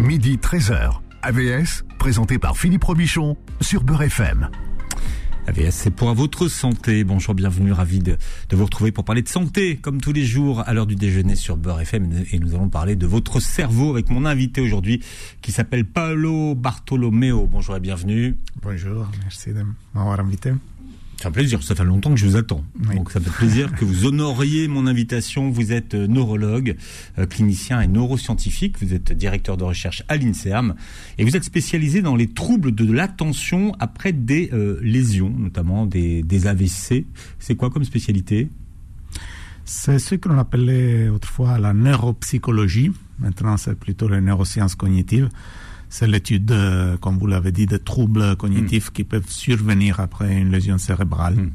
Midi 13h. AVS, présenté par Philippe Robichon sur Beurre FM. AVS, c'est pour votre santé. Bonjour, bienvenue, ravi de, vous retrouver pour parler de santé, comme tous les jours, à l'heure du déjeuner sur Beurre FM. Et nous allons parler de votre cerveau avec mon invité aujourd'hui, qui s'appelle Paolo Bartolomeo. Bonjour et bienvenue. Bonjour, merci de m'avoir invité. C'est un plaisir, ça fait longtemps que je vous attends. Donc ça fait plaisir que vous honoriez mon invitation. Vous êtes euh, neurologue, euh, clinicien et neuroscientifique, vous êtes directeur de recherche à l'INSERM et vous êtes spécialisé dans les troubles de l'attention après des euh, lésions, notamment des, des AVC. C'est quoi comme spécialité? C'est ce que l'on appelait autrefois la neuropsychologie. Maintenant, c'est plutôt les neurosciences cognitives c'est l'étude, euh, comme vous l'avez dit, des troubles cognitifs hmm. qui peuvent survenir après une lésion cérébrale. Hmm.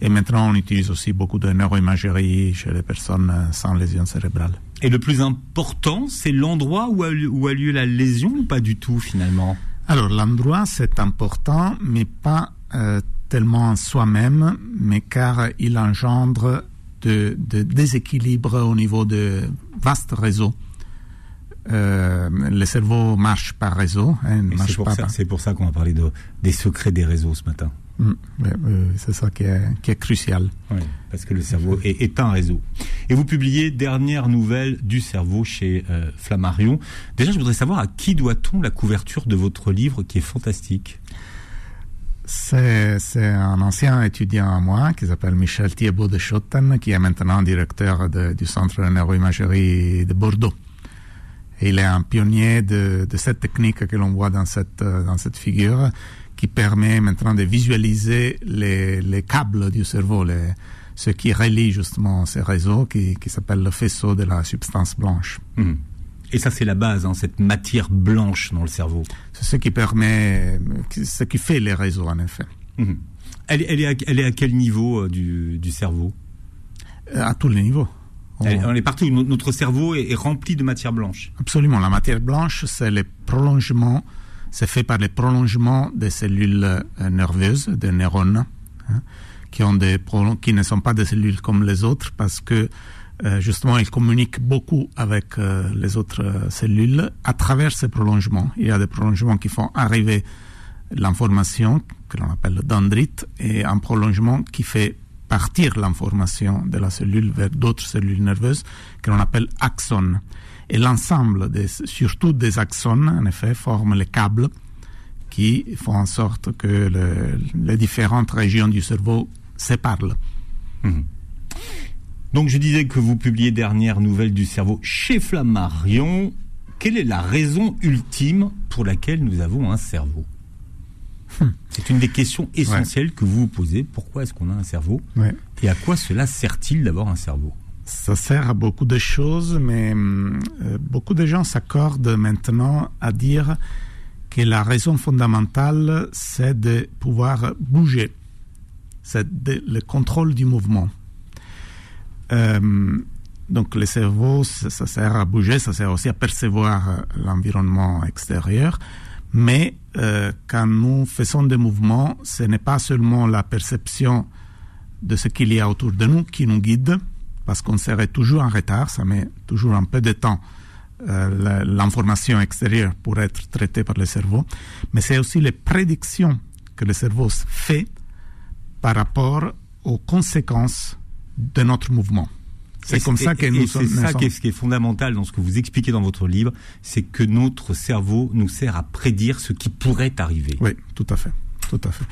Et maintenant, on utilise aussi beaucoup de neuroimagerie chez les personnes euh, sans lésion cérébrale. Et le plus important, c'est l'endroit où, a lieu la lésion ou pas du tout finalement? Alors, l'endroit, c'est important, mais pas euh, tellement en soi-même, mais car il engendre de, de déséquilibres au niveau de vastes réseaux euh, le cerveau marche par réseau. Hein, c'est pour, ça qu'on va parler de, des secrets des réseaux ce matin. Mm, c'est ça qui est, qui est crucial. Oui, parce que le cerveau est, est, un réseau. Et vous publiez Dernière nouvelle du cerveau chez euh, Flammarion. Déjà, je voudrais savoir à qui doit-on la couverture de votre livre qui est fantastique? C'est, un ancien étudiant à moi qui s'appelle Michel Thiebaud de Schotten, qui est maintenant directeur du Centre de neuroimagerie de Bordeaux il est un pionnier de, cette technique que l'on voit dans cette, euh, dans cette figure, qui permet maintenant de visualiser les, les câbles du cerveau, les, ce qui relie justement ces réseaux, qui, qui s'appelle le faisceau de la substance blanche. Mhm. Et ça, c'est la base, hein, cette matière blanche dans le cerveau. C'est ce qui permet, ce qui fait les réseaux, en effet. Mhm. Elle, elle, est à, elle est à quel niveau euh, du, du cerveau? À tous les niveaux. On est partout. Notre cerveau est, rempli de matière blanche. Absolument. La matière blanche, c'est le prolongement, c'est fait par les prolongements des cellules euh, nerveuses, des neurones, hein, qui, ont des qui ne sont pas des cellules comme les autres parce que euh, justement, ils communiquent beaucoup avec euh, les autres cellules à travers ces prolongements. Il y a des prolongements qui font arriver l'information, que l'on appelle le dendrite, et un prolongement qui fait partir l'information de la cellule vers d'autres cellules nerveuses que l'on appelle axones. Et l'ensemble, surtout des axones, en effet, forment les câbles qui font en sorte que les différentes régions du cerveau se parlent. Mhm. Donc je disais que vous publiez dernière nouvelle du cerveau chez Flammarion. Quelle est la raison ultime pour laquelle nous avons un cerveau? C'est une des questions essentielles que vous vous posez. Pourquoi est-ce qu'on a un cerveau Et à quoi cela sert-il d'avoir un cerveau? Ça sert à beaucoup de choses, mais euh, beaucoup de gens s'accordent maintenant à dire que la raison fondamentale, c'est de pouvoir bouger. C'est le contrôle du mouvement. Euh, donc le cerveau, ça, sert à bouger, ça sert aussi à percevoir l'environnement extérieur. Mais euh, quand nous faisons des mouvements, ce n'est pas seulement la perception de ce qu'il y a autour de nous qui nous guide, parce qu'on serait toujours en retard, ça met toujours un peu de temps euh, l'information extérieure pour être traitée par le cerveau, mais c'est aussi les prédictions que le cerveau fait par rapport aux conséquences de notre mouvement. C'est comme ça que nous sommes. C'est ça qui est, ce qui est fondamental dans ce que vous expliquez dans votre livre, c'est que notre cerveau nous sert à prédire ce qui pourrait arriver. Oui, tout à fait, tout à fait.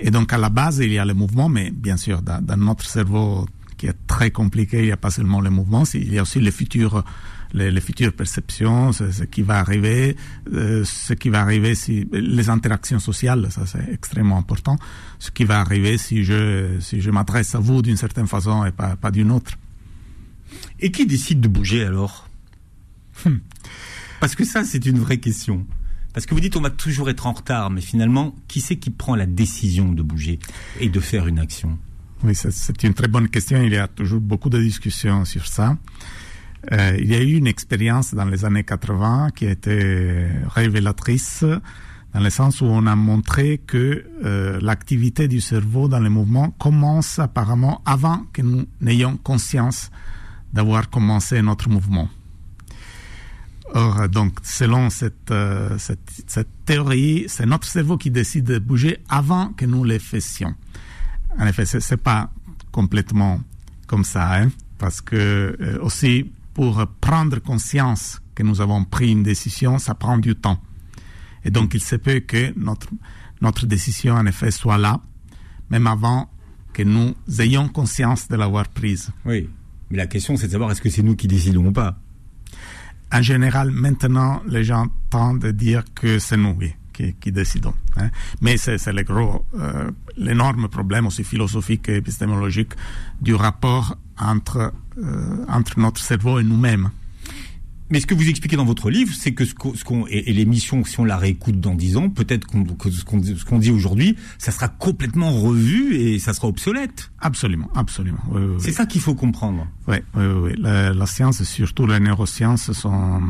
Et donc à la base il y a le mouvement, mais bien sûr dans, notre cerveau qui est très compliqué, il n'y a pas seulement le mouvement, il y a aussi les futurs les, futures perceptions, ce, qui va arriver, euh, ce qui va arriver si les interactions sociales, ça c'est extrêmement important, ce qui va arriver si je si je m'adresse à vous d'une certaine façon et pas pas d'une autre. Et qui décide de bouger alors? Hmm. Parce que ça, c'est une vraie question. Parce que vous dites on va toujours être en retard, mais finalement, qui c'est qui prend la décision de bouger et de faire une action? Oui, c'est une très bonne question. Il y a toujours beaucoup de discussions sur ça. Euh, il y a eu une expérience dans les années 80 qui a été révélatrice dans le sens où on a montré que euh, l'activité du cerveau dans les mouvements commence apparemment avant que nous n'ayons conscience d'avoir commencé notre mouvement. Or, donc, selon cette, cette, cette théorie, c'est notre cerveau qui décide de bouger avant que nous les fassions. En effet, c'est pas complètement comme ça, hein, parce que aussi pour prendre conscience que nous avons pris une décision, ça prend du temps. Et donc, il se peut que notre, notre décision, en effet, soit là, même avant que nous ayons conscience de l'avoir prise. Oui, mais la question, c'est de savoir est-ce que c'est nous qui décidons ou pas En général, maintenant, les gens tendent à dire que c'est nous, qui, décidons. Hein. Mais c'est le gros, euh, l'énorme problème aussi philosophique et épistémologique du rapport entre, euh, entre notre cerveau et nous-mêmes. Mais ce que vous expliquez dans votre livre, c'est que ce qu'on et, l'émission, si on la réécoute dans dix ans, peut-être que ce qu'on dit aujourd'hui, ça sera complètement revu et ça sera obsolète. Absolument, absolument. c'est ça qu'il faut comprendre. Oui, oui, oui. La, la, science, surtout les neurosciences, sont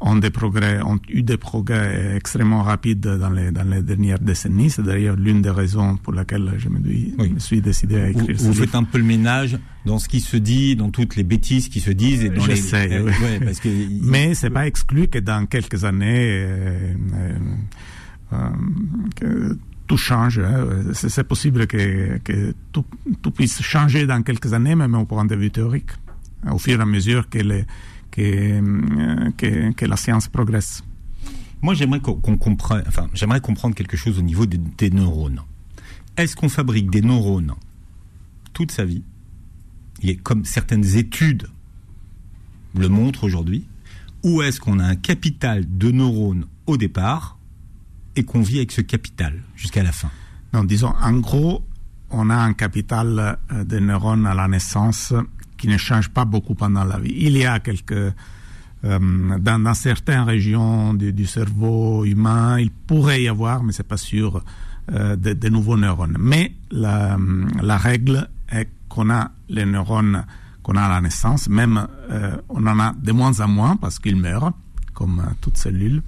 ont des progrès, ont eu des progrès extrêmement rapides dans les, dans les dernières décennies. C'est d'ailleurs l'une des raisons pour laquelle je me, suis décidé à écrire. Vous, vous faites un peu le ménage dans ce qui se dit, dans toutes les bêtises qui se disent et dans les. Sais, euh, ouais, parce que mais c'est pas exclu que dans quelques années. Euh, euh, que tout change. Hein. C'est possible que, que tout, tout, puisse changer dans quelques années, même au point de vue théorique, au fur et à mesure que les, que, que, que la science progresse. Moi, j'aimerais qu'on comprenne, enfin, j'aimerais comprendre quelque chose au niveau des, des neurones. Est-ce qu'on fabrique des neurones toute sa vie? Il est comme certaines études le montrent aujourd'hui. Ou est-ce qu'on a un capital de neurones au départ et qu'on vit avec ce capital jusqu'à la fin? Non, disons, en gros, on a un capital euh, de neurones à la naissance qui ne change pas beaucoup pendant la vie. Il y a quelques euh, dans, certaines régions du, cerveau humain, il pourrait y avoir, mais c'est pas sûr, euh, de, de, nouveaux neurones. Mais la, règle est qu'on a les neurones qu'on a à la naissance, même euh, on en a de moins en moins parce qu'ils meurent, comme euh, toute cellule.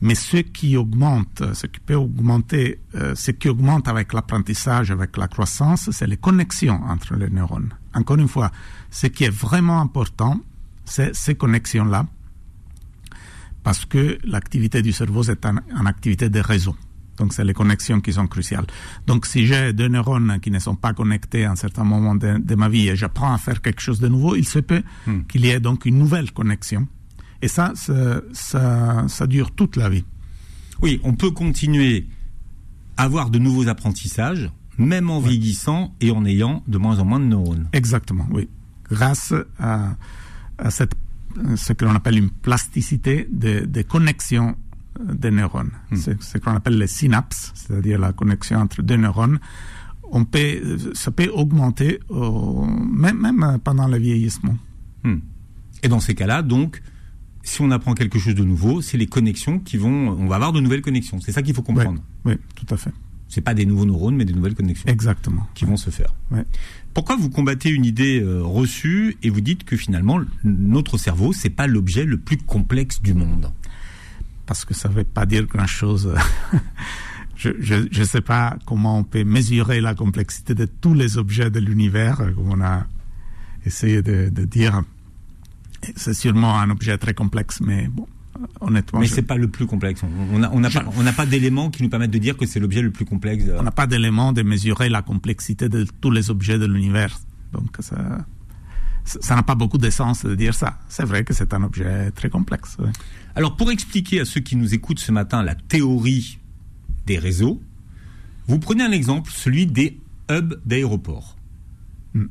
Mais ce qui augmente, ce qui peut augmenter, ce qui augmente avec l'apprentissage, avec la croissance, c'est les connexions entre les neurones. Encore une fois, ce qui est vraiment important, c'est ces connexions-là, parce que l'activité du cerveau, c'est une activité de réseau. Donc, c'est les connexions qui sont cruciales. Donc, si j'ai deux neurones qui ne sont pas connectés à un certain moment de, ma vie et j'apprends à faire quelque chose de nouveau, il se peut hmm. qu'il y ait donc une nouvelle connexion et ça, ça, ça, dure toute la vie. Oui, on peut continuer à avoir de nouveaux apprentissages, même en vieillissant et en ayant de moins en moins de neurones. Exactement, oui. Grâce à, cette, ce que l'on appelle une plasticité des de connexions des neurones. Hmm. C'est ce qu'on appelle les synapses, c'est-à-dire la connexion entre deux neurones. On peut, ça peut augmenter même, même, pendant le vieillissement. Hmm. Et dans ces cas-là, donc, si on apprend quelque chose de nouveau, c'est les connexions qui vont, on va avoir de nouvelles connexions. C'est ça qu'il faut comprendre. Oui, tout à fait. C'est pas des nouveaux neurones, mais des nouvelles connexions. Exactement. Qui vont se faire. Pourquoi vous combattez une idée euh, reçue et vous dites que finalement notre cerveau c'est pas l'objet le plus complexe du monde? Parce que ça ne veut pas dire grand chose. je ne sais pas comment on peut mesurer la complexité de tous les objets de l'univers, comme on a essayé de, de dire c'est sûrement un objet très complexe, mais bon, honnêtement. Mais ce c'est pas le plus complexe. On n'a on pas, on pas d'éléments qui nous permettent de dire que c'est l'objet le plus complexe. On n'a pas d'éléments de mesurer la complexité de tous les objets de l'univers. Donc ça, ça n'a pas beaucoup de sens de dire ça. C'est vrai que c'est un objet très complexe. Alors pour expliquer à ceux qui nous écoutent ce matin la théorie des réseaux, vous prenez un exemple, celui des hubs d'aéroports. Hmm.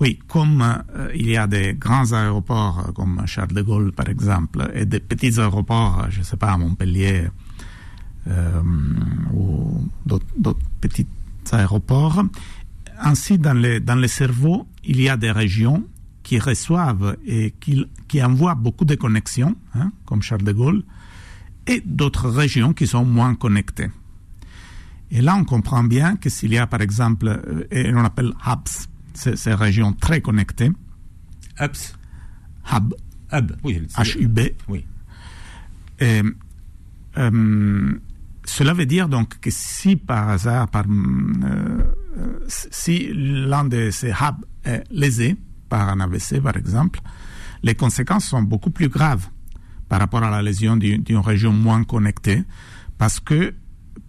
Oui, comme euh, il y a des grands aéroports euh, comme Charles de Gaulle par exemple, et des petits aéroports, je ne sais pas, à Montpellier euh, ou d'autres petits aéroports, ainsi dans les, dans les cerveaux, il y a des régions qui reçoivent et qui, qui envoient beaucoup de connexions, hein, comme Charles de Gaulle, et d'autres régions qui sont moins connectées. Et là, on comprend bien que s'il y a, par exemple, et on appelle hubs, ces, régions très connectées. Hubs Hub. Hub, oui. H-U-B. Oui. Et, euh, cela veut dire donc que si par hasard, par, euh, si l'un de ces hubs est lésé par un AVC par exemple, les conséquences sont beaucoup plus graves par rapport à la lésion d'une région moins connectée, parce que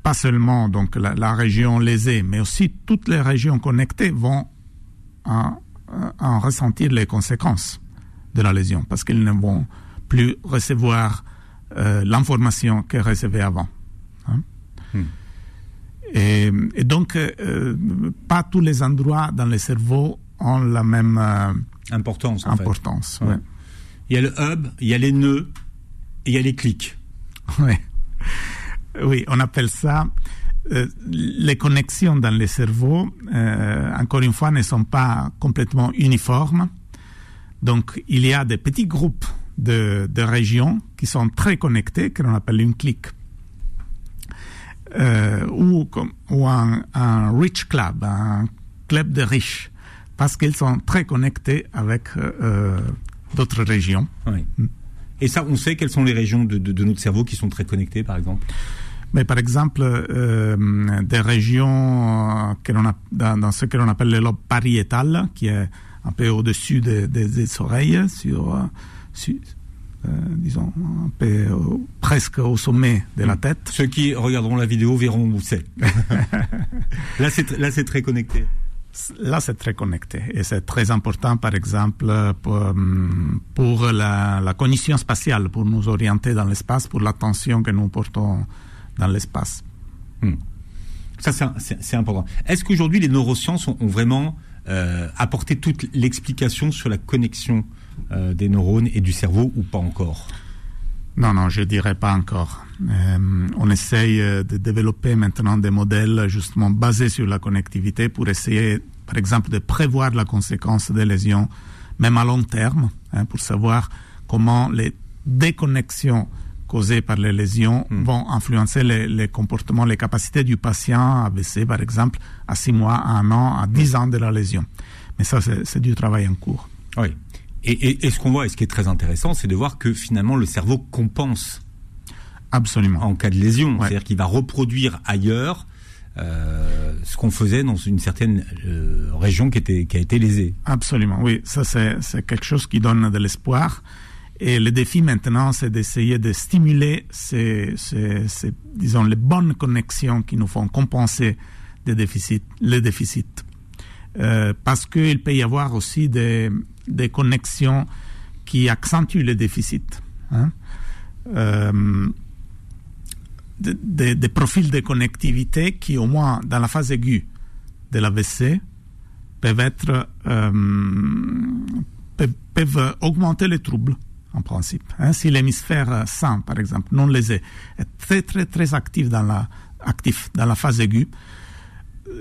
pas seulement donc la, région lésée, mais aussi toutes les régions connectées vont en, ressentir les conséquences de la lésion, parce qu'ils ne vont plus recevoir euh, l'information qu'elles recevaient avant. Hein. Hmm. Et, donc, euh, pas tous les endroits dans le cerveau ont la même euh, importance. importance Il y a le hub, il y a les nœuds, et il y a les clics. Oui. Oui, on appelle ça euh, les connexions dans le cerveau, euh, encore une fois, ne sont pas complètement uniformes. Donc, il y a des petits groupes de, régions qui sont très connectés, que l'on appelle une clique. Euh, ou, un, rich club, un club de riches, parce qu'ils sont très connectés avec d'autres régions. Et ça, on sait quelles sont les régions de notre cerveau qui sont très connectées, par exemple? Mais par exemple, euh, des régions euh, que a, dans, ce que l'on appelle le lobe pariétal, qui est un peu au-dessus des, des, oreilles, sur, euh, euh, disons, un peu presque au sommet de la hmm. tête. Ceux qui regarderont la vidéo verront où c'est. là, c'est là, c'est très connecté. Là, c'est très connecté et c'est très important, par exemple, pour, pour la, la, cognition spatiale, pour nous orienter dans l'espace, pour l'attention que nous portons dans l'espace. Hmm. Ça, c'est important. Est-ce qu'aujourd'hui, les neurosciences ont, vraiment euh, apporté toute l'explication sur la connexion euh, des neurones et du cerveau ou pas encore? Non, non, je dirais pas encore. Euh, on essaye de développer maintenant des modèles justement basés sur la connectivité pour essayer, par exemple, de prévoir la conséquence des lésions, même à long terme, hein, pour savoir comment les déconnexions causées par les lésions hmm. vont influencer les, comportements, les capacités du patient AVC, par exemple, à 6 mois, à 1 an, à 10 ans de la lésion. Mais ça, c'est du travail en cours. Oui. Et, ce qu'on voit, et ce qui est très intéressant, c'est de voir que finalement le cerveau compense. Absolument. En cas de lésion. C'est-à-dire qu'il va reproduire ailleurs euh, ce qu'on faisait dans une certaine euh, région qui, était, qui a été lésée. Absolument, oui. Ça, c'est quelque chose qui donne de l'espoir. Et le défi maintenant, c'est d'essayer de stimuler ces, disons, les bonnes connexions qui nous font compenser les déficits. Euh, parce qu'il peut y avoir aussi des, connexions qui accentuent les déficits. Hein. Euh, des, des, profils de connectivité qui, au moins dans la phase aiguë de l'AVC, peuvent être euh, peuvent augmenter les troubles en principe. Hein. si l'hémisphère sain, par exemple, non lésé, est très très très actif dans la, actif dans la phase aiguë,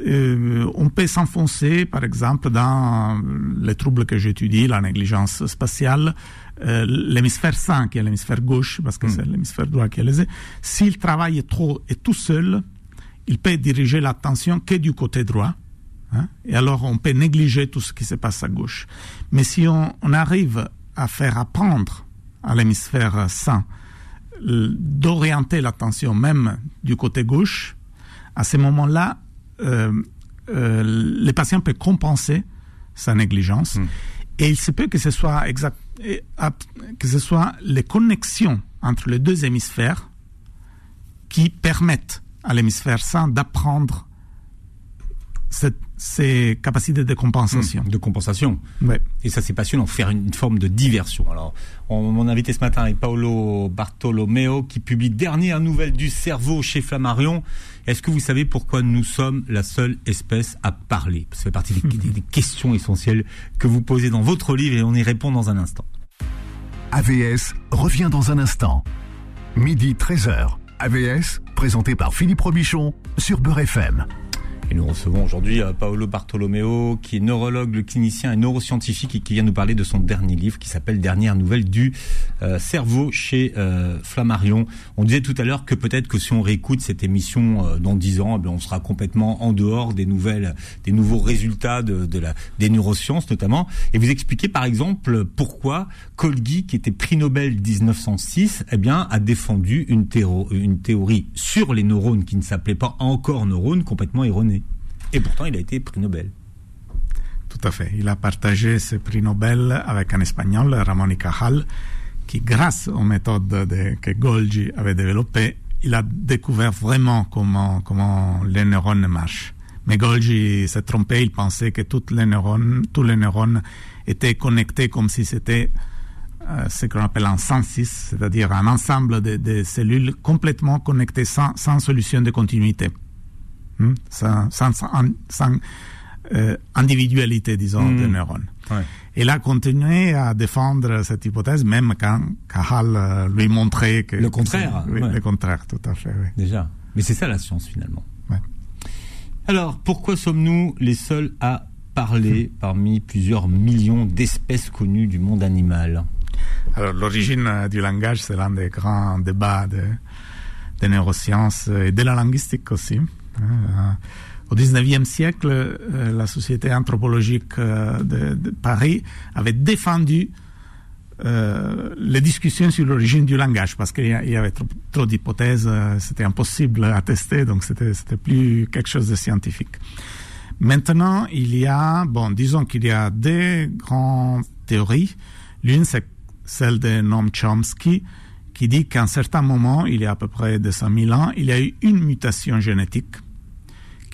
euh, on peut s'enfoncer, par exemple, dans les troubles que j'étudie, la négligence spatiale, euh, l'hémisphère sain, qui est l'hémisphère gauche, parce que hmm. c'est l'hémisphère droit qui est lésé. S'il travaille trop et tout seul, il peut diriger l'attention que du côté droit. Hein, et alors, on peut négliger tout ce qui se passe à gauche. Mais si on, on arrive à faire apprendre à l'hémisphère sain d'orienter l'attention même du côté gauche, à ce moment-là, euh, euh, les patients peuvent compenser sa négligence. Hmm. Et il se peut que ce soit exact, que ce soit les connexions entre les deux hémisphères qui permettent à l'hémisphère sain d'apprendre ces capacités de compensation. de compensation. Ouais. Et ça, c'est passionnant, faire une, forme de diversion. Alors, mon invité ce matin est Paolo Bartolomeo, qui publie Dernière nouvelle du cerveau chez Flammarion. Est-ce que vous savez pourquoi nous sommes la seule espèce à parler? Ça fait partie des, des questions essentielles que vous posez dans votre livre et on y répond dans un instant. AVS revient dans un instant. Midi 13h. AVS, présenté par Philippe Robichon sur Beurre FM. Et nous recevons aujourd'hui euh, Paolo Bartolomeo, qui est neurologue, clinicien et neuroscientifique, et qui vient nous parler de son dernier livre qui s'appelle Dernière nouvelle du euh, cerveau chez euh, Flammarion. On disait tout à l'heure que peut-être que si on réécoute cette émission dans dix ans, eh on sera complètement en dehors des nouvelles, des nouveaux résultats de, la, des neurosciences notamment. Et vous expliquez par exemple pourquoi Kolgi, qui était prix Nobel 1906, eh bien, a défendu une, une théorie sur les neurones qui ne s'appelait pas encore neurones, complètement erronée. Et pourtant, il a été prix Nobel. tout à fait. Il a partagé ce prix Nobel avec un Espagnol, Ramon y Cajal, qui, grâce aux méthodes que Golgi avait développées, il a découvert vraiment comment, comment les neurones marchent. Mais Golgi s'est trompé, il pensait que toutes les neurones, tous les neurones étaient connectés comme si c'était euh, ce qu'on appelle un census, c'est-à-dire un ensemble de, cellules complètement connectées sans, sans solution de continuité, hmm? sans, sans, sans euh, individualité, disons, des hmm. neurones. Ouais. Il a continué à défendre cette hypothèse, même quand Cajal euh, lui montrait que... Le contraire. oui, le contraire, tout à fait. Oui. Déjà. Mais c'est ça la science, finalement. Alors, pourquoi sommes-nous les seuls à parler parmi plusieurs millions d'espèces connues du monde animal? Alors, l'origine du langage, c'est l'un des grands débats de, des neurosciences et de la linguistique aussi. Hein. Au XIXe siècle, euh, la Société anthropologique euh, de, Paris avait défendu euh, les discussions sur l'origine du langage parce qu'il y avait trop, d'hypothèses, c'était impossible à tester, donc c'était plus quelque chose de scientifique. Maintenant, il y a, bon, disons qu'il y a deux grandes théories. L'une, c'est celle de Noam Chomsky, qui dit qu'à un certain moment, il y a à peu près 200 000 ans, il y a eu une mutation génétique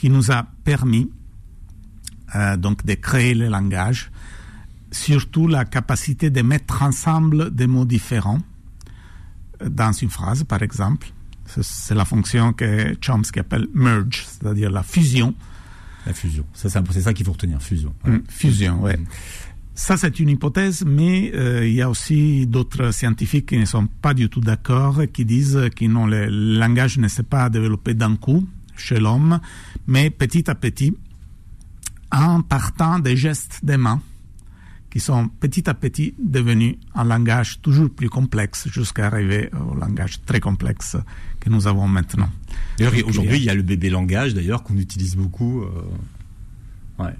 qui nous a permis euh, donc de créer le langage, surtout la capacité de mettre ensemble des mots différents euh, dans une phrase, par exemple. C'est la fonction que Chomsky appelle merge, c'est-à-dire la fusion. La fusion, c'est ça, qu'il faut retenir, fusion. Mm, fusion, oui. Ça, c'est une hypothèse, mais euh, il y a aussi d'autres scientifiques qui ne sont pas du tout d'accord, qui disent que non, le langage ne s'est pas développé d'un coup, chez l'homme, mais petit à petit, en partant des gestes des mains, qui sont petit à petit devenus un langage toujours plus complexe jusqu'à arriver au langage très complexe que nous avons maintenant. D'ailleurs, aujourd'hui, il y a le bébé langage, d'ailleurs, qu'on utilise beaucoup. Euh,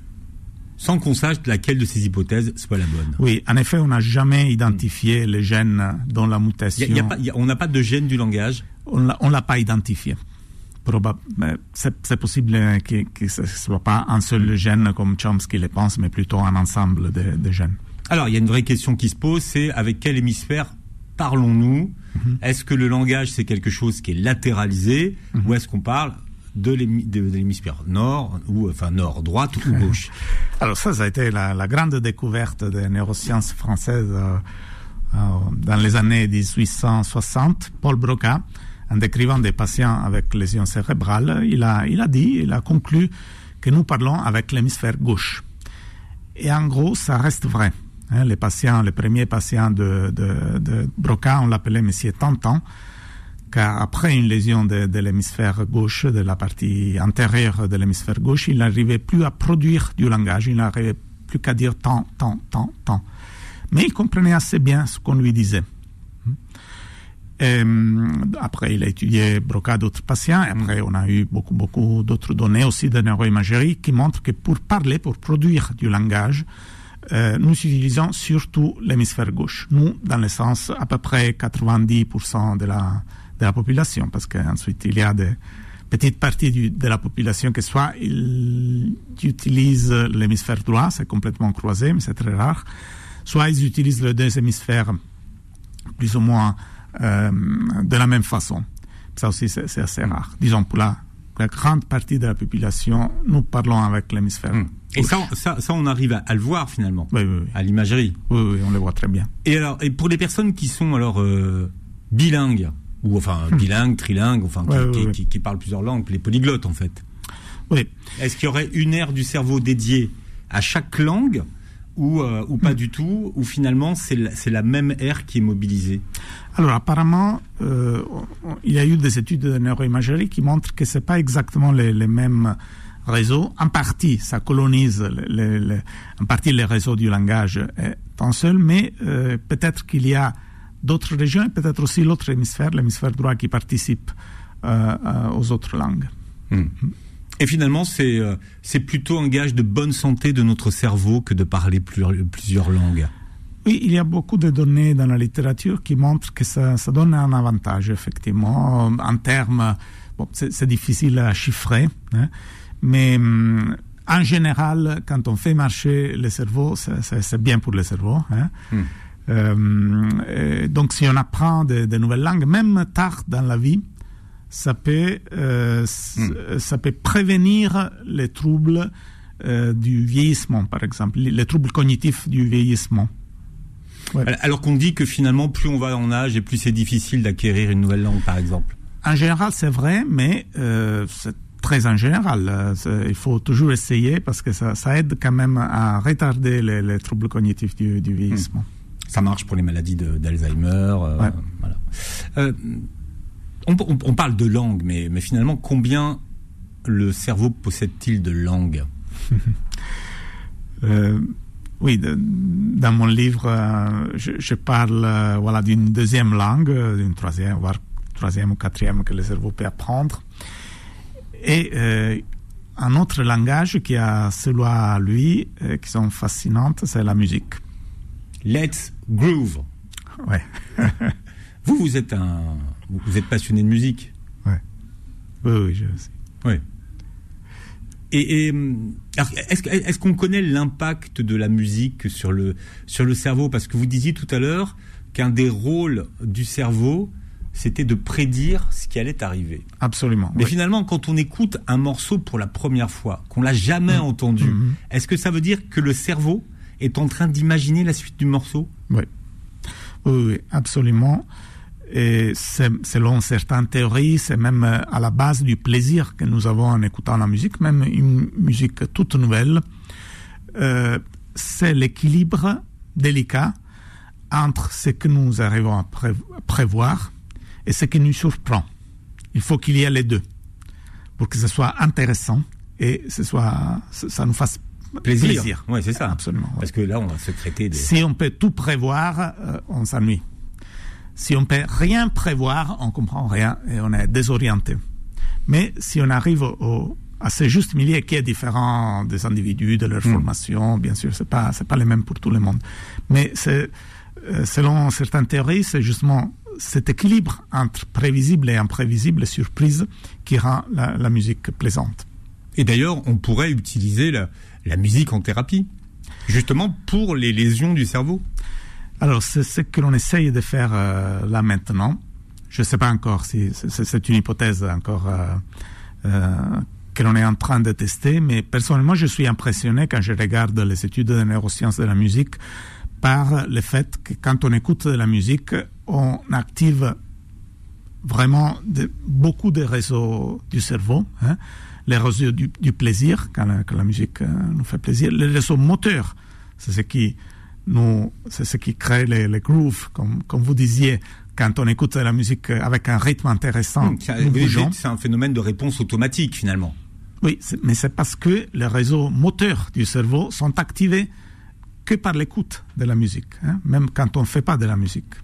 Sans qu'on sache laquelle de ces hypothèses soit la bonne. Oui, en effet, on n'a jamais identifié les gènes dans la mutation. on n'a pas de gène du langage On ne l'a pas identifié c'est possible que, ce ne soit pas un seul gène comme Chomsky le pense, mais plutôt un ensemble de, gènes. Alors, il y a une vraie question qui se pose, c'est avec quel hémisphère parlons-nous? Mhm. Est-ce que le langage, c'est quelque chose qui est latéralisé, mhm. ou est-ce qu'on parle de l'hémisphère nord, ou enfin nord, droite ou gauche? Alors ça, ça a été la, grande découverte des neurosciences françaises euh, euh, dans les années 1860. Paul Broca en décrivant des patients avec lésions cérébrales, il a, il a dit, il a conclu que nous parlons avec l'hémisphère gauche. Et en gros, ça reste vrai. Hein, les patients, les premiers patients de, de, Broca, on l'appelait Monsieur Tantan, car après une lésion de, de l'hémisphère gauche, de la partie antérieure de l'hémisphère gauche, il n'arrivait plus à produire du langage, il n'arrivait plus qu'à dire tant, tant, tant, tant. Mais il comprenait assez bien ce qu'on lui disait. Et après, il a étudié Broca d'autres patients. Et après, on a eu beaucoup, beaucoup d'autres données aussi de neuroimagerie qui montrent que pour parler, pour produire du langage, euh, nous utilisons surtout l'hémisphère gauche. Nous, dans le sens à peu près 90% de la, de la population, parce qu'ensuite, il y a des petites parties du, de la population qui soit ils utilisent l'hémisphère droit, c'est complètement croisé, mais c'est très rare, soit ils utilisent les deux hémisphères plus ou moins euh, de la même façon. Ça aussi, c'est assez rare. Disons, pour la, grande partie de la population, nous parlons avec l'hémisphère. Hmm. Et ça, ça, ça, on arrive à, le voir finalement, oui, oui, à l'imagerie. Oui, oui, on le voit très bien. Et alors, et pour les personnes qui sont alors euh, bilingues, ou enfin hmm. bilingues, trilingues, enfin qui, qui, parlent plusieurs langues, les polyglottes en fait. Oui. Est-ce qu'il y aurait une aire du cerveau dédiée à chaque langue ou, euh, ou pas hmm. du tout, ou finalement c'est la, la, même aire qui est mobilisée Alors apparemment, euh, il y a eu des études de neuroimagerie qui montrent que c'est pas exactement les, les, mêmes réseaux. En partie, ça colonise les, les, en partie les réseaux du langage un seul, mais euh, peut-être qu'il y a d'autres régions et peut-être aussi l'autre hémisphère, l'hémisphère droit, qui participe aux autres langues. Hmm. Et finalement, c'est euh, c'est plutôt un gage de bonne santé de notre cerveau que de parler plusieurs langues. Oui, il y a beaucoup de données dans la littérature qui montrent que ça, ça donne un avantage, effectivement. En termes, bon, c'est difficile à chiffrer, hein, mais hum, en général, quand on fait marcher le cerveau, c'est bien pour le cerveau. Hein. Hmm. Euh, donc, si on apprend de, nouvelles langues, même tard dans la vie, ça peut, euh, hmm. ça peut prévenir les troubles euh, du vieillissement, par exemple, les troubles cognitifs du vieillissement. Alors qu'on dit que finalement, plus on va en âge et plus c'est difficile d'acquérir une nouvelle langue, par exemple. En général, c'est vrai, mais c'est très en général. il faut toujours essayer parce que ça, aide quand même à retarder les, troubles cognitifs du, vieillissement. Hmm. Ça marche pour les maladies d'Alzheimer. Euh, euh, on, parle de langue, mais, mais finalement, combien le cerveau possède-t-il de langues euh, Oui, dans mon livre, je, parle voilà, d'une deuxième langue, d'une troisième, voire troisième ou quatrième que le cerveau peut apprendre. Et un autre langage qui a celui à lui, qui sont fascinantes, c'est la musique. Let's Groove. Ouais. vous, vous êtes un, vous êtes passionné de musique. Ouais. Oui, oui, je sais. Oui. Et, est-ce qu'on connaît l'impact de la musique sur le, sur le cerveau? Parce que vous disiez tout à l'heure qu'un des rôles du cerveau, c'était de prédire ce qui allait arriver. Absolument. Mais finalement, quand on écoute un morceau pour la première fois, qu'on l'a jamais mmh. entendu, mmh. est-ce que ça veut dire que le cerveau est en train d'imaginer la suite du morceau? Oui. oui. absolument. Et selon certaines théories, c'est même euh, à la base du plaisir que nous avons en écoutant la musique, même une musique toute nouvelle. Euh, c'est l'équilibre délicat entre ce que nous arrivons à prévoir et ce qui nous surprend. Il faut qu'il y ait les deux pour que ce soit intéressant et ce soit, ça nous fasse Plaisir. Oui, c'est ça. Absolument. Parce que là, on va se traiter de... Si on peut tout prévoir, euh, on s'ennuie. Si on peut rien prévoir, on comprend rien et on est désorienté. Mais si on arrive au, à ce juste milieu qui est différent des individus, de leur hmm. formation, bien sûr, c'est pas c'est pas le même pour tout le monde. Mais c'est euh, selon certaines théories, c'est justement cet équilibre entre prévisible et imprévisible, surprise, qui rend la, la musique plaisante. Et d'ailleurs, on pourrait utiliser la, la musique en thérapie, justement pour les lésions du cerveau Alors, c'est ce que l'on essaye de faire euh, là maintenant. Je ne sais pas encore si c'est une hypothèse encore euh, euh, que l'on est en train de tester, mais personnellement, je suis impressionné quand je regarde les études de neurosciences de la musique par le fait que quand on écoute de la musique, on active vraiment beaucoup de réseaux du cerveau. Hein les réseaux du, plaisir, quand la, musique nous fait plaisir, les réseaux moteurs, c'est ce qui c'est ce qui crée les, les grooves, comme, comme vous disiez, quand on écoute la musique avec un rythme intéressant. Hmm, c'est un phénomène de réponse automatique finalement. Oui, mais c'est parce que les réseaux moteurs du cerveau sont activés que par l'écoute de la musique, hein, même quand on ne fait pas de la musique.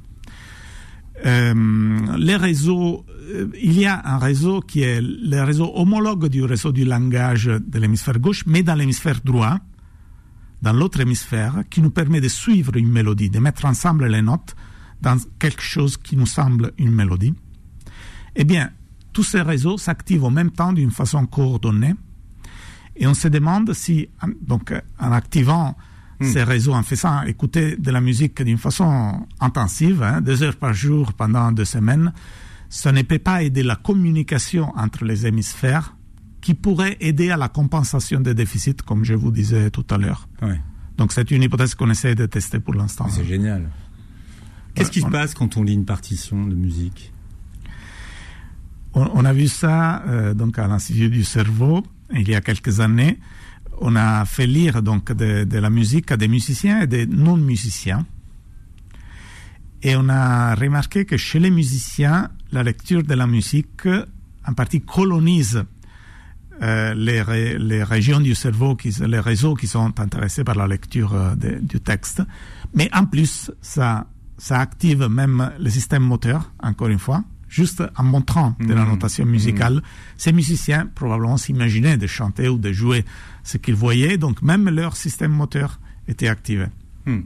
Euh, les réseaux, euh, il y a un réseau qui est le réseau homologue du réseau du langage de l'hémisphère gauche, mais dans l'hémisphère droit, dans l'autre hémisphère, qui nous permet de suivre une mélodie, de mettre ensemble les notes dans quelque chose qui nous semble une mélodie. Eh bien, tous ces réseaux s'activent en même temps d'une façon coordonnée. Et on se demande si, donc, en activant Hmm. ces réseaux en faisant écouter de la musique d'une façon intensive, hein, deux heures par jour pendant deux semaines, ça ne peut pas aider la communication entre les hémisphères qui pourrait aider à la compensation des déficits, comme je vous disais tout à l'heure. Donc c'est une hypothèse qu'on essaie de tester pour l'instant. C'est génial. Qu'est-ce qui se passe quand on lit une partition de musique? On, a vu ça euh, donc à l'Institut du cerveau il y a quelques années on a fait lire donc de, la musique à des musiciens et des non-musiciens. Et on a remarqué que chez les musiciens, la lecture de la musique, en partie, colonise euh, les, régions du cerveau, qui, les réseaux qui sont intéressés par la lecture euh, du texte. Mais en plus, ça, ça active même le système moteur, encore une fois, juste en montrant de la mmh. notation musicale. Mmh. Ces musiciens probablement s'imaginaient de chanter ou de jouer ce qu'ils voyaient, donc même leur système moteur était activé. Mmh.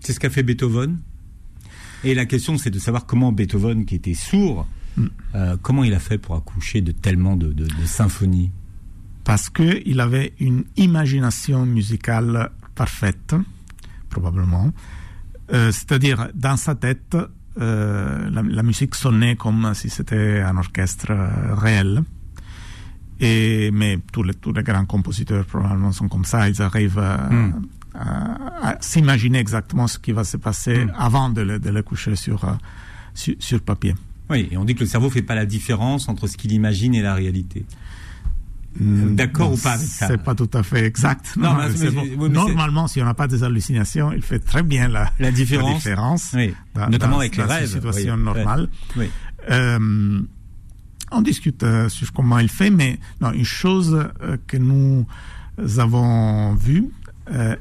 C'est ce qu'a fait Beethoven. Et la question, c'est de savoir comment Beethoven, qui était sourd, euh, comment il a fait pour accoucher de tellement de, symphonies parce qu'il avait une imagination musicale parfaite, probablement. Euh, c'est-à-dire, dans sa tête, euh, la, musique sonnait comme si c'était un orchestre réel. Et, mais tous les, tous les grands compositeurs probablement sont comme ça, ils arrivent à, hmm. s'imaginer exactement ce qui va se passer hmm. avant de le, coucher sur, sur, sur, papier. Oui, et on dit que le cerveau ne fait pas la différence entre ce qu'il imagine et la réalité. Hmm. D'accord ou pas avec ça C'est pas tout à fait exact. Non, normalement, si on n'a pas des hallucinations, il fait très bien la, la différence, oui. notamment avec les rêves. situation normale. Euh, on discute euh, sur comment il fait, mais non, une chose euh, que nous avons vue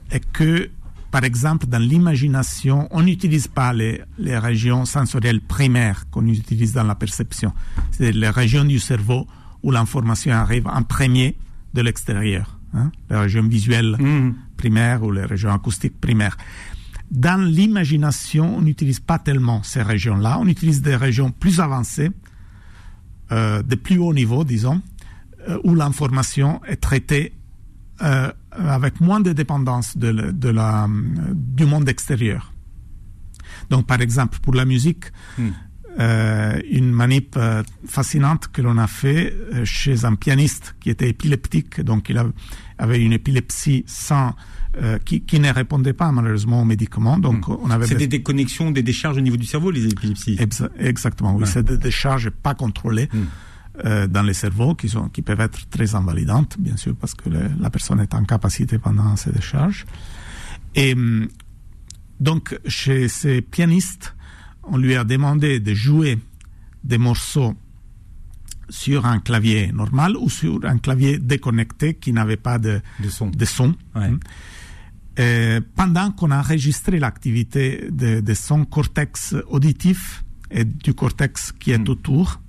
est que, par exemple, dans l'imagination, on n'utilise pas les, les régions sensorielles primaires qu'on utilise dans la perception. C'est les régions du cerveau où l'information arrive en premier de l'extérieur, hein, les régions visuelles mmh. primaires ou les régions acoustiques primaires. Dans l'imagination, on n'utilise pas tellement ces régions-là, on utilise des régions plus avancées, euh, de plus haut niveau, disons, euh, où l'information est traitée euh, avec moins de dépendance de, de la, du monde extérieur. Donc, par exemple, pour la musique, mmh. Euh, une manip euh, fascinante que l'on a fait euh, chez un pianiste qui était épileptique, donc il avait une épilepsie sans qui, qui, ne répondait pas malheureusement aux médicaments. Donc hmm. on avait c'est des déconnexions, des décharges au niveau du cerveau, les épilepsies. exactement, oui, c'est des décharges pas contrôlées. Hmm. dans les cerveaux qui, sont, qui peuvent être très invalidantes, bien sûr, parce que la personne est en capacité pendant ces décharges. Et hum, donc, chez ces pianistes, on lui a demandé de jouer des morceaux sur un clavier normal ou sur un clavier déconnecté qui n'avait pas de, son. Hein. pendant qu'on a enregistré l'activité de, son cortex auditif et du cortex qui est mm. autour,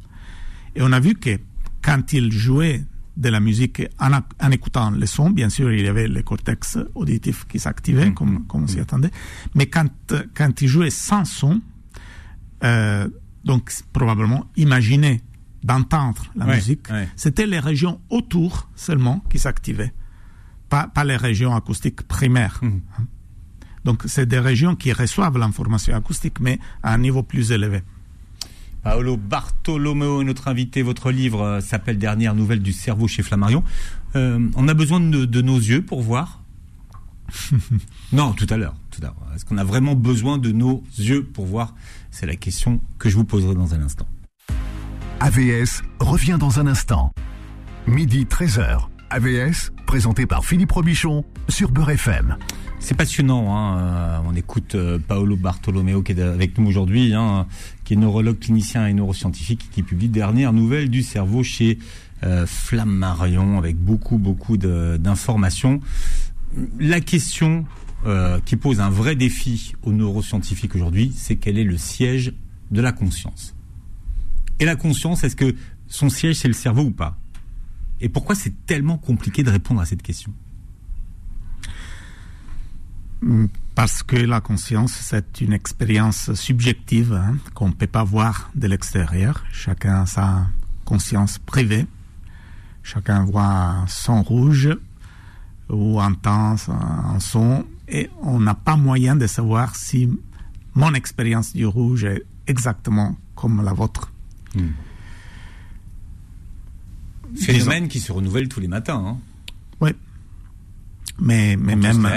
et on a vu que quand il jouait de la musique en, écoutant les sons, bien sûr, il y avait le cortex auditif qui s'activait, mm. comme, comme on s'y mm. attendait, mais quand, quand il jouait sans son, euh, donc probablement imaginer d'entendre la musique, c'était les régions autour seulement qui s'activaient, pas, pas les régions acoustiques primaires. Mmh. Hein. Donc c'est des régions qui reçoivent l'information acoustique, mais à un niveau plus élevé. Paolo Bartolomeo est notre invité. Votre livre euh, s'appelle Dernière nouvelle du cerveau chez Flammarion. Euh, on a besoin de, de, nos yeux pour voir Non, tout à l'heure. Est-ce qu'on a vraiment besoin de nos yeux pour voir? C'est la question que je vous poserai dans un instant. AVS revient dans un instant. Midi 13h. AVS, présenté par Philippe Robichon sur Beurre FM. C'est passionnant. Hein. Euh, on écoute Paolo Bartolomeo qui est avec nous aujourd'hui, hein, qui neurologue clinicien et neuroscientifique, qui publie dernière nouvelle du cerveau chez euh, Flammarion avec beaucoup beaucoup d'informations. La question euh, qui pose un vrai défi aux neuroscientifiques aujourd'hui, c'est quel est le siège de la conscience? Et la conscience, est-ce que son siège, c'est le cerveau ou pas? Et pourquoi c'est tellement compliqué de répondre à cette question? Hmm, parce que la conscience, c'est une expérience subjective hein, qu'on ne peut pas voir de l'extérieur. Chacun a sa conscience privée. Chacun voit son rouge ou entend un son et on n'a pas moyen de savoir si mon expérience du rouge est exactement comme la vôtre. Hmm. Phénomène qui se renouvelle tous les matins. Hein. Oui. Mais, mais, même,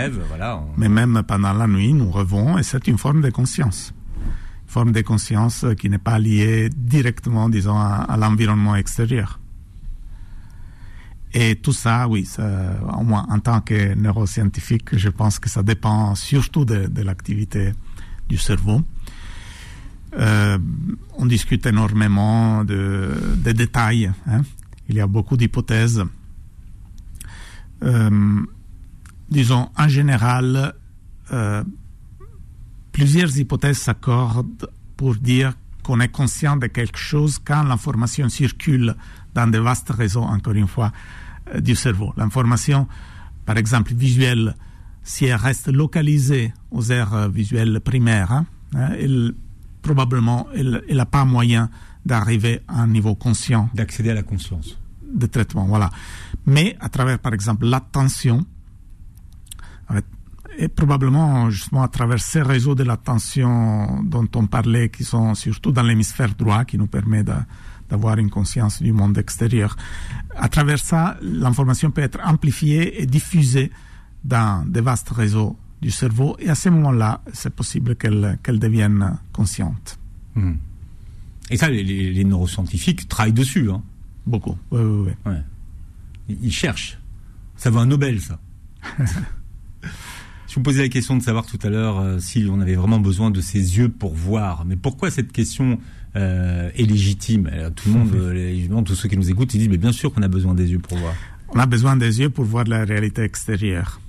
mais même pendant la nuit, nous revons et c'est une forme de conscience. Une forme de conscience qui n'est pas liée directement, disons, à l'environnement extérieur. Et tout ça, oui, au moins en tant que neuroscientifique, je pense que ça dépend surtout de, l'activité du cerveau. Euh, on discute énormément de, détails. Hein. Il y a beaucoup d'hypothèses. Euh, disons, en général, euh, plusieurs hypothèses s'accordent pour dire qu'on est conscient de quelque chose quand l'information circule dans de vastes réseaux, encore une fois, euh, du cerveau. L'information, par exemple, visuelle, si elle reste localisée aux aires euh, visuelles primaires, hein, hein, elle, probablement, elle n'a pas moyen d'arriver à un niveau conscient. D'accéder à la conscience. de traitement. Voilà. Mais à travers, par exemple, l'attention, et probablement justement à travers ces réseaux de l'attention dont on parlait, qui sont surtout dans l'hémisphère droit, qui nous permet d'avoir une conscience du monde extérieur. À travers ça, l'information peut être amplifiée et diffusée dans des vastes réseaux du cerveau, et à ce moment-là, c'est possible qu'elle devienne consciente. Hmm. Et ça, les, neuroscientifiques travaillent dessus. Hein. Beaucoup, oui, oui, oui. Ouais. Ils cherchent. Ça vaut un Nobel, ça. Je vous posais la question de savoir tout à l'heure euh, si on avait vraiment besoin de ses yeux pour voir. Mais pourquoi cette question euh, est légitime? Tout le monde, évidemment, tous ceux qui nous écoutent, ils disent mais bien sûr qu'on a besoin des yeux pour voir. On a besoin des yeux pour voir la réalité extérieure.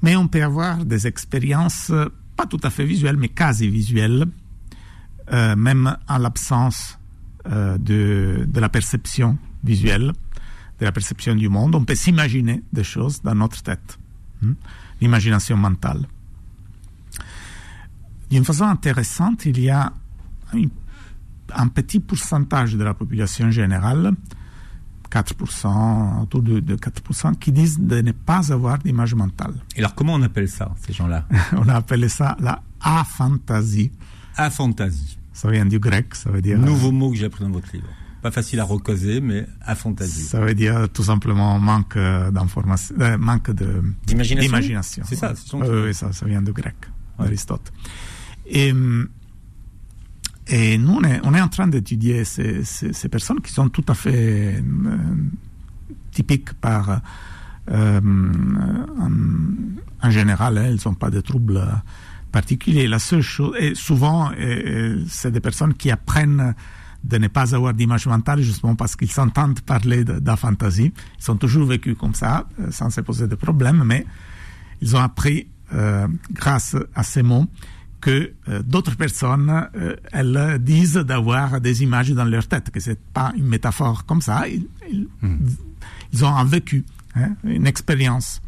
Mais on peut avoir des expériences euh, pas tout à fait visuelles, mais quasi visuelles, même en l'absence de, de la perception visuelle, de la perception du monde. On peut s'imaginer des choses dans notre tête. Hmm? L'imagination mentale. D'une façon intéressante, il y a un, petit pourcentage de la population générale, 4%, autour de, 4%, qui disent de ne pas avoir d'image mentale. Et alors comment on appelle ça, ces gens-là? On a appelé ça la aphantasie. Aphantasie. Ça vient du grec, ça veut dire... Nouveau mot que j'ai appris dans votre livre pas facile à recaser, mais à fantaisie. Ça veut dire tout simplement manque d'information, euh, manque de d'imagination. C'est ça. oui, ça, ça vient du grec, Aristote. Et, et nous, on est, on est en train d'étudier ces, ces, personnes qui sont tout à fait euh, typiques par euh, en, général, hein, elles n'ont pas de troubles particuliers. La seule chose, et souvent, c'est des personnes qui apprennent de ne pas avoir d'image mentale justement parce qu'ils s'entendent parler de, la fantaisie. Ils ont toujours vécu comme ça, euh, sans se poser de problème, mais ils ont appris, euh, grâce à ces mots, que euh, d'autres personnes, elles disent d'avoir des images dans leur tête, que c'est pas une métaphore comme ça. Ils, ils, hmm. ont un vécu, hein, une expérience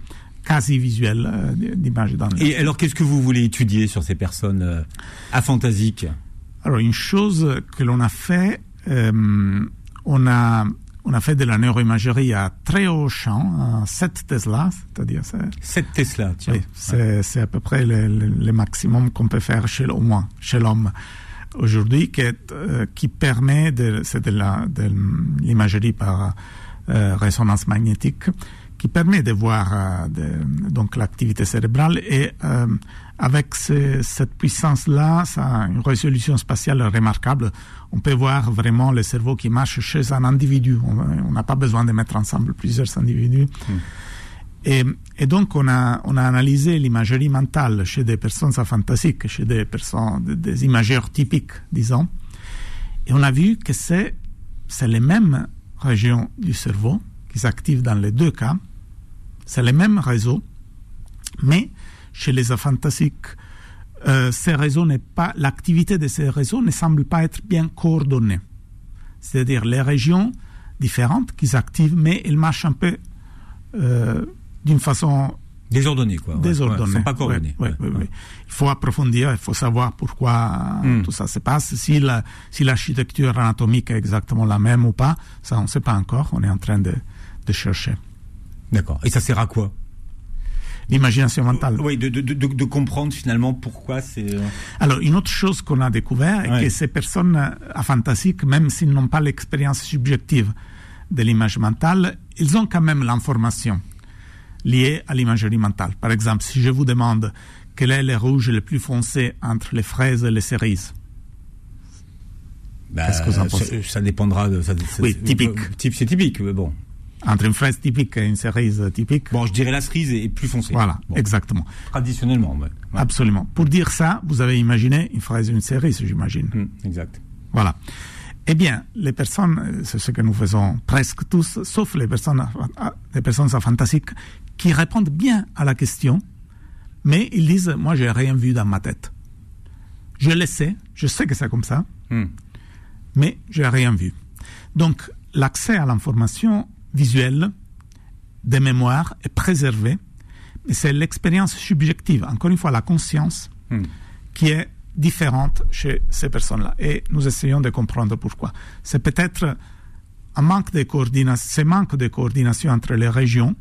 quasi visuelle d'images dans leur Et alors, qu'est-ce que vous voulez étudier sur ces personnes aphantasiques alors, une chose que l'on a fait, euh, on, a, on a fait de la neuroimagerie à très haut champ, à 7 Tesla, c'est-à-dire... 7 Tesla, tiens. Oui, c'est à peu près le, maximum qu'on peut faire chez, au moins chez l'homme aujourd'hui, qui, euh, qui permet, de, c'est de l'imagerie par euh, résonance magnétique, qui permet de voir donc l'activité cérébrale et avec cette puissance-là, ça a une résolution spatiale remarquable. On peut voir vraiment le cerveau qui marche chez un individu. On n'a pas besoin de mettre ensemble plusieurs individus. Hmm. Et, et, donc, on a, on a analysé l'imagerie mentale chez des personnes aphantasiques, chez des personnes, des imageurs typiques, disons. Et on a vu que c'est, c'est les mêmes régions du cerveau qui s'activent dans les deux cas. C'est les mêmes réseaux, mais chez les aphantasiques, euh, ces réseaux n'est pas, l'activité de ces réseaux ne semble pas être bien coordonnée. C'est-à-dire les régions différentes qui s'activent, mais elles marchent un peu euh, d'une façon désordonnée, quoi. Désordonnée. pas coordonnées. Il faut approfondir, il faut savoir pourquoi hmm. tout ça se passe, si la, si l'architecture anatomique est exactement la même ou pas, ça on ne sait pas encore. On est en train de, de chercher. D'accord. Et ça sert à quoi? L'imagination mentale. Oui, de, de, de, comprendre finalement pourquoi c'est. Euh, Alors, une autre chose qu'on a découvert est que ces personnes aphantasiques, même s'ils n'ont pas l'expérience subjective de l'image mentale, ils ont quand même l'information liée à l'imagerie mentale. Par exemple, si je vous demande quel est le rouge le plus foncé entre les fraises et les cerises, bah, Qu'est-ce que vous en pensez? ça, dépendra de. Ça, oui, typique. C'est typique, mais bon. Entre une fraise typique et une cerise typique. Bon, je dirais la cerise est plus foncée. Voilà, exactement. Traditionnellement, ouais. Absolument. Pour dire ça, vous avez imaginé une fraise et une cerise, j'imagine. Hum, exact. Voilà. Eh bien, les personnes, c'est ce que nous faisons presque tous, sauf les personnes, les personnes fantasiques, qui répondent bien à la question, mais ils disent, moi, j'ai rien vu dans ma tête. Je le sais, je sais que c'est comme ça, mais hum. mais j'ai rien vu. Donc, l'accès à l'information visuel des mémoires est préservé, mais c'est l'expérience subjective, encore une fois la conscience, hmm. qui est différente chez ces personnes-là. Et nous essayons de comprendre pourquoi. C'est peut-être un manque de coordination, ce manque de coordination entre les régions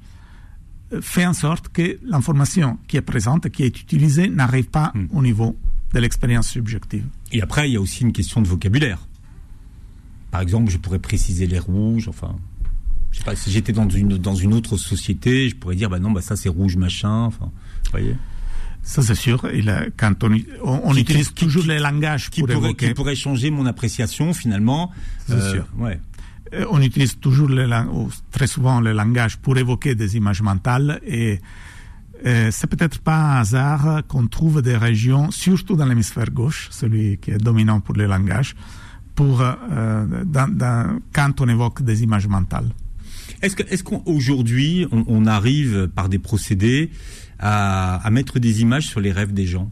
euh, fait en sorte que l'information qui est présente, qui est utilisée, n'arrive pas hmm. au niveau de l'expérience subjective. Et après, il y a aussi une question de vocabulaire. Par exemple, je pourrais préciser les rouges, enfin, je sais pas, si j'étais dans une, dans une autre société, je pourrais dire, bah non, bah ça c'est rouge machin, enfin, vous voyez. Ça c'est sûr. Il quand on, on, utilise toujours les langages qui pour pourrait, Qui pourrait changer mon appréciation finalement. C'est euh, sûr. Ouais. Euh, on utilise toujours les, très souvent le langage pour évoquer des images mentales et euh, c'est peut-être pas un hasard qu'on trouve des régions, surtout dans l'hémisphère gauche, celui qui est dominant pour les langages, pour, quand on évoque des images mentales. Est-ce qu'aujourd'hui, on, arrive par des procédés à, mettre des images sur les rêves des gens?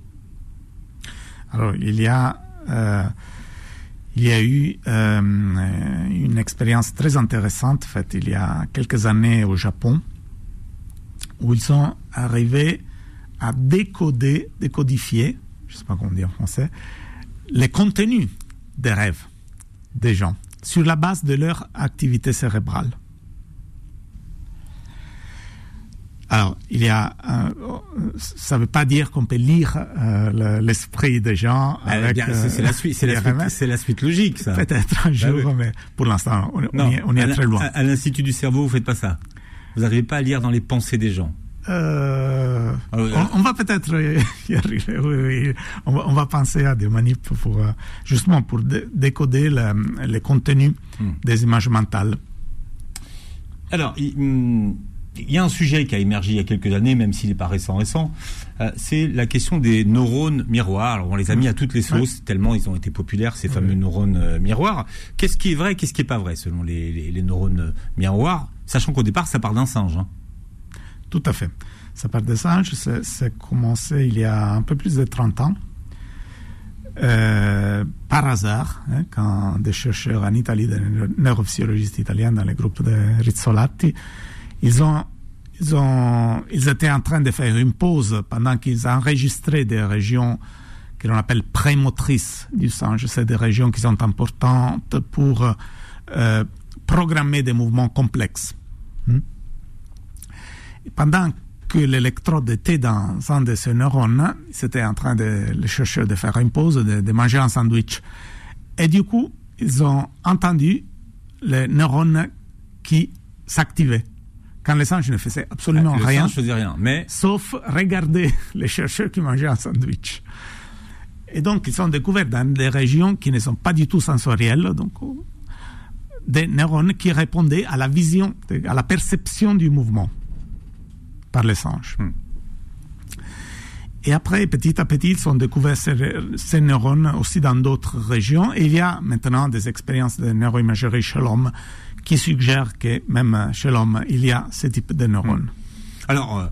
Alors, il y a, euh, il y a eu euh, une expérience très intéressante faite il y a quelques années au Japon, où ils sont arrivés à décoder, décodifier, je ne sais pas comment dire en français, les contenus des rêves des gens sur la base de leur activité cérébrale. Alors, il y a, euh, ça ne veut pas dire qu'on peut lire euh, l'esprit des gens. Ah, avec, c'est la suite, c'est la, la, suite logique, ça. Peut-être un bah jour, mais pour l'instant, on, on, est très loin. À, l'institut du cerveau, vous faites pas ça. Vous n'arrivez pas à lire dans les pensées des gens. Euh, ah on, va peut-être y arriver. Oui, On, va, penser à des manips pour justement pour décoder les contenus hmm. des images mentales. Alors, hmm, il y a un sujet qui a émergé il y a quelques années, même s'il n'est pas récent récent, euh, c'est la question des neurones miroirs. Alors on les a mis à toutes les sauces, tellement ils ont été populaires, ces fameux neurones euh, miroirs. Qu'est-ce qui est vrai, qu'est-ce qui n'est pas vrai selon les, neurones euh, miroirs, sachant qu'au départ ça part d'un singe. Hein. Tout à fait. Ça part des singes, c'est commencé il y a un peu plus de 30 ans. par hasard, hein, quand des chercheurs en Italie, des neuropsychologistes italiens dans le groupe de Rizzolatti, ils ont, ils ont, ils étaient en train de faire une pause pendant qu'ils enregistraient des régions que l'on appelle prémotrices du singe. C'est des régions qui sont importantes pour euh, programmer des mouvements complexes. Hmm? pendant que l'électrode était dans un de ces neurones, ils étaient en train de chercher de faire une pause, de manger un sandwich. Et du coup, ils ont entendu les neurones qui s'activaient quand les singes ne faisaient absolument rien, rien mais... sauf regarder les chercheurs qui mangeaient un sandwich. Et donc, ils ont découvert dans des régions qui ne sont pas du tout sensorielles, donc des neurones qui répondaient à la vision, à la perception du mouvement par les singes. Hmm. Et après, petit à petit, ils ont découvert ces, neurones aussi dans d'autres régions. Et il y a maintenant des expériences de neuroimagerie chez l'homme qui suggère que même chez l'homme, il y a ce type de neurones. Hmm. Alors, euh,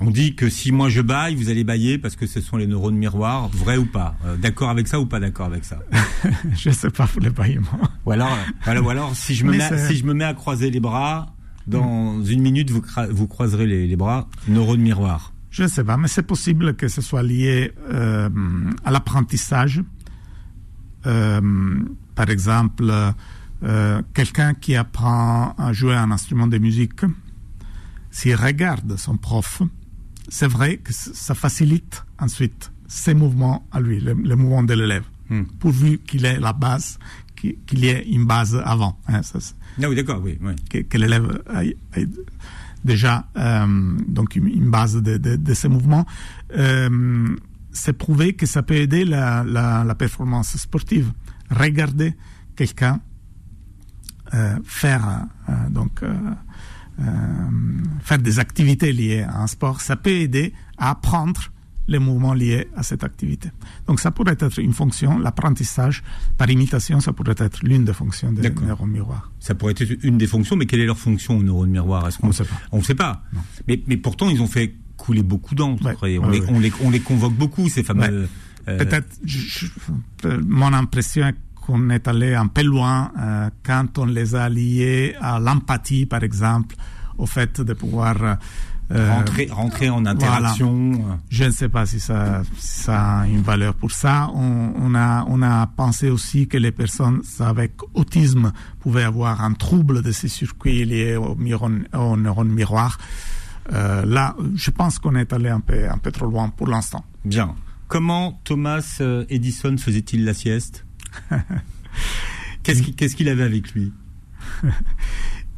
on dit que si moi je baille, vous allez bailler parce que ce sont les neurones miroirs, vrai ou pas euh, D'accord avec ça ou pas d'accord avec ça? Je ne sais pas pour les bâillements. Ou alors, ou alors si, je me mets, si je me mets à croiser les bras, dans hmm. une minute, vous, vous croiserez les, bras, neurones miroirs. Je ne sais pas, mais c'est possible que ce soit lié euh, à l'apprentissage. par exemple, euh, quelqu'un qui apprend à jouer un instrument de musique, s'il regarde son prof, c'est vrai que ça facilite ensuite ses mouvements à lui, les, mouvements de l'élève, hmm. pourvu qu'il ait la base, qu'il y ait une base avant. Hein, ah oui, d'accord, oui. Que, l'élève ait, déjà euh, donc une base de, ces mouvements. Euh, c'est prouvé que ça peut aider la, performance sportive. Regardez quelqu'un euh, faire donc faire des activités liées à un sport, ça peut aider à apprendre les mouvements liés à cette activité. Donc ça pourrait être une fonction, l'apprentissage par imitation, ça pourrait être l'une des fonctions des neurones miroirs. Ça pourrait être une des fonctions, mais quelle est leur fonction aux neurones miroirs? On ne sait pas. On ne sait pas. Mais, mais, pourtant, ils ont fait couler beaucoup d'encre. on, les, on, les, on, les, convoque beaucoup, ces fameux... Peut-être, mon impression est qu'on est allé un peu loin euh, quand on les a liés à l'empathie, par exemple, au fait de pouvoir rentrer, rentrer en interaction. Je ne sais pas si ça, ça a une valeur pour ça. On, on, a, on a pensé aussi que les personnes avec autisme pouvaient avoir un trouble de ces circuits liés au, neurones, au neurone miroir. Euh, là, je pense qu'on est allé un peu, un peu trop loin pour l'instant. Bien. Comment Thomas euh, Edison faisait-il la sieste Qu'est-ce qu'il avait avec lui?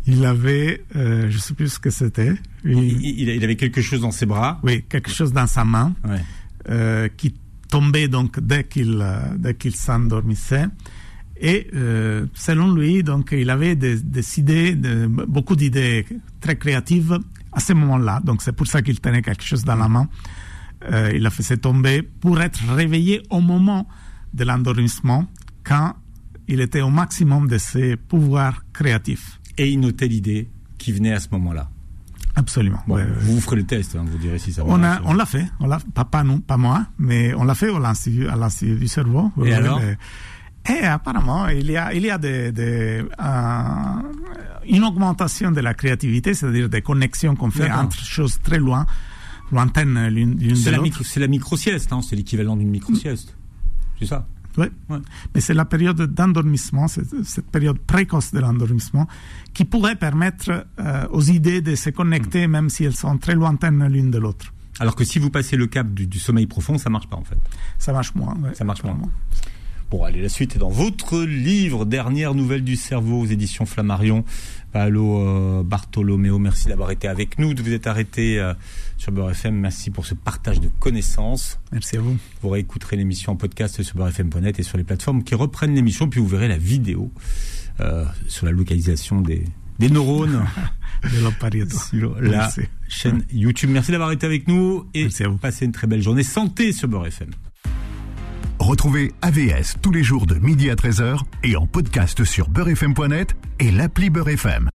Il avait, euh, je ne sais plus ce que c'était. Il, il, avait quelque chose dans ses bras. Oui, quelque chose dans sa main euh, qui tombait donc dès qu'il dès qu'il s'endormissait. Et selon lui, donc il avait des, des idées, de, beaucoup d'idées très créatives à ce moment-là. Donc c'est pour ça qu'il tenait quelque chose dans la main. Euh, il la faisait tomber pour être réveillé au moment de l'endormissement, quand il était au maximum de ses pouvoirs créatifs. Et il notait l'idée qui venait à ce moment-là. Absolument. vous, ferez le test, hein, vous direz si ça va. On, a, on l'a fait, on l'a, pas, pas, nous, pas moi, mais on l'a fait à l'Institut du cerveau. Et alors et apparemment, il y a, il y a des, des, euh, une augmentation de la créativité, c'est-à-dire des connexions qu'on fait entre choses très loin, lointaines l'une de l'autre. C'est la micro-sieste, hein, c'est l'équivalent d'une micro-sieste. C'est ça? Oui, ouais. mais c'est la période d'endormissement, cette période précoce de l'endormissement, qui pourrait permettre euh, aux idées de se connecter, mm. même si elles sont très lointaines l'une de l'autre. Alors que si vous passez le cap du, sommeil profond, ça marche pas en fait. Ça marche moins. Ouais, ça marche moins. Bon, allez, la suite est dans votre livre, Dernière nouvelle du cerveau aux éditions Flammarion. Paolo euh, Bartolomeo, merci d'avoir été avec nous, de vous être arrêté euh, sur Beurre FM. Merci pour ce partage de connaissances. Merci à vous. Vous réécouterez l'émission en podcast sur beurrefm.net et sur les plateformes qui reprennent l'émission, puis vous verrez la vidéo euh, sur la localisation des, des neurones de sur la chaîne YouTube. Merci d'avoir été avec nous et passez une très belle journée. Santé sur Beurre FM. Retrouvez AVS tous les jours de midi à 13h et en podcast sur beurrefm.net et l'appli Beurrefm.